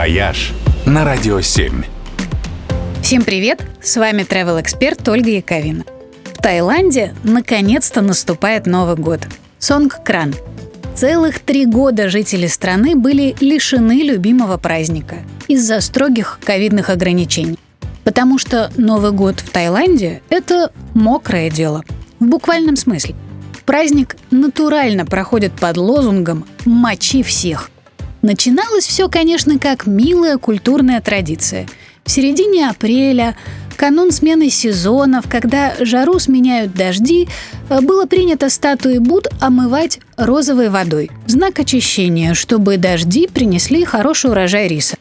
«Вояж» на Радио 7. Всем привет! С вами travel эксперт Ольга Яковина. В Таиланде наконец-то наступает Новый год. Сонгкран. Целых три года жители страны были лишены любимого праздника из-за строгих ковидных ограничений. Потому что Новый год в Таиланде – это мокрое дело. В буквальном смысле. Праздник натурально проходит под лозунгом «мочи всех». Начиналось все, конечно, как милая культурная традиция. В середине апреля, канун смены сезонов, когда жару сменяют дожди, было принято статуи Буд омывать розовой водой знак очищения, чтобы дожди принесли хороший урожай риса.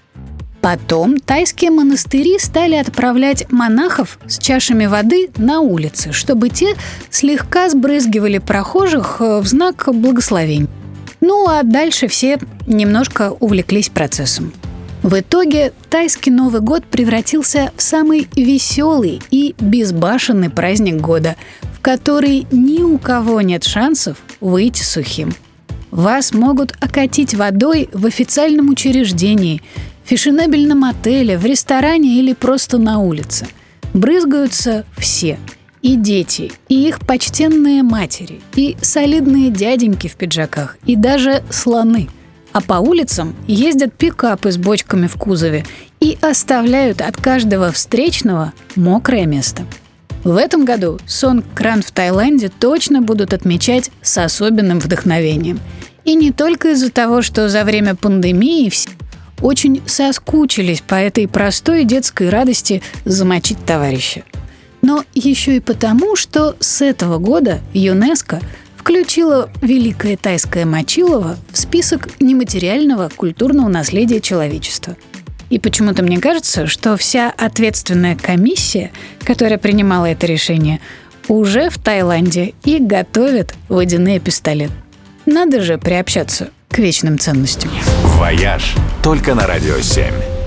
Потом тайские монастыри стали отправлять монахов с чашами воды на улицы, чтобы те слегка сбрызгивали прохожих э, в знак благословения. Ну а дальше все немножко увлеклись процессом. В итоге тайский Новый год превратился в самый веселый и безбашенный праздник года, в который ни у кого нет шансов выйти сухим. Вас могут окатить водой в официальном учреждении, фешенебельном отеле, в ресторане или просто на улице. Брызгаются все – и дети, и их почтенные матери, и солидные дяденьки в пиджаках, и даже слоны. А по улицам ездят пикапы с бочками в кузове и оставляют от каждого встречного мокрое место. В этом году сон кран в Таиланде точно будут отмечать с особенным вдохновением. И не только из-за того, что за время пандемии все очень соскучились по этой простой детской радости замочить товарища но еще и потому, что с этого года ЮНЕСКО включила Великое Тайское Мочилово в список нематериального культурного наследия человечества. И почему-то мне кажется, что вся ответственная комиссия, которая принимала это решение, уже в Таиланде и готовит водяные пистолеты. Надо же приобщаться к вечным ценностям. «Вояж» только на «Радио 7».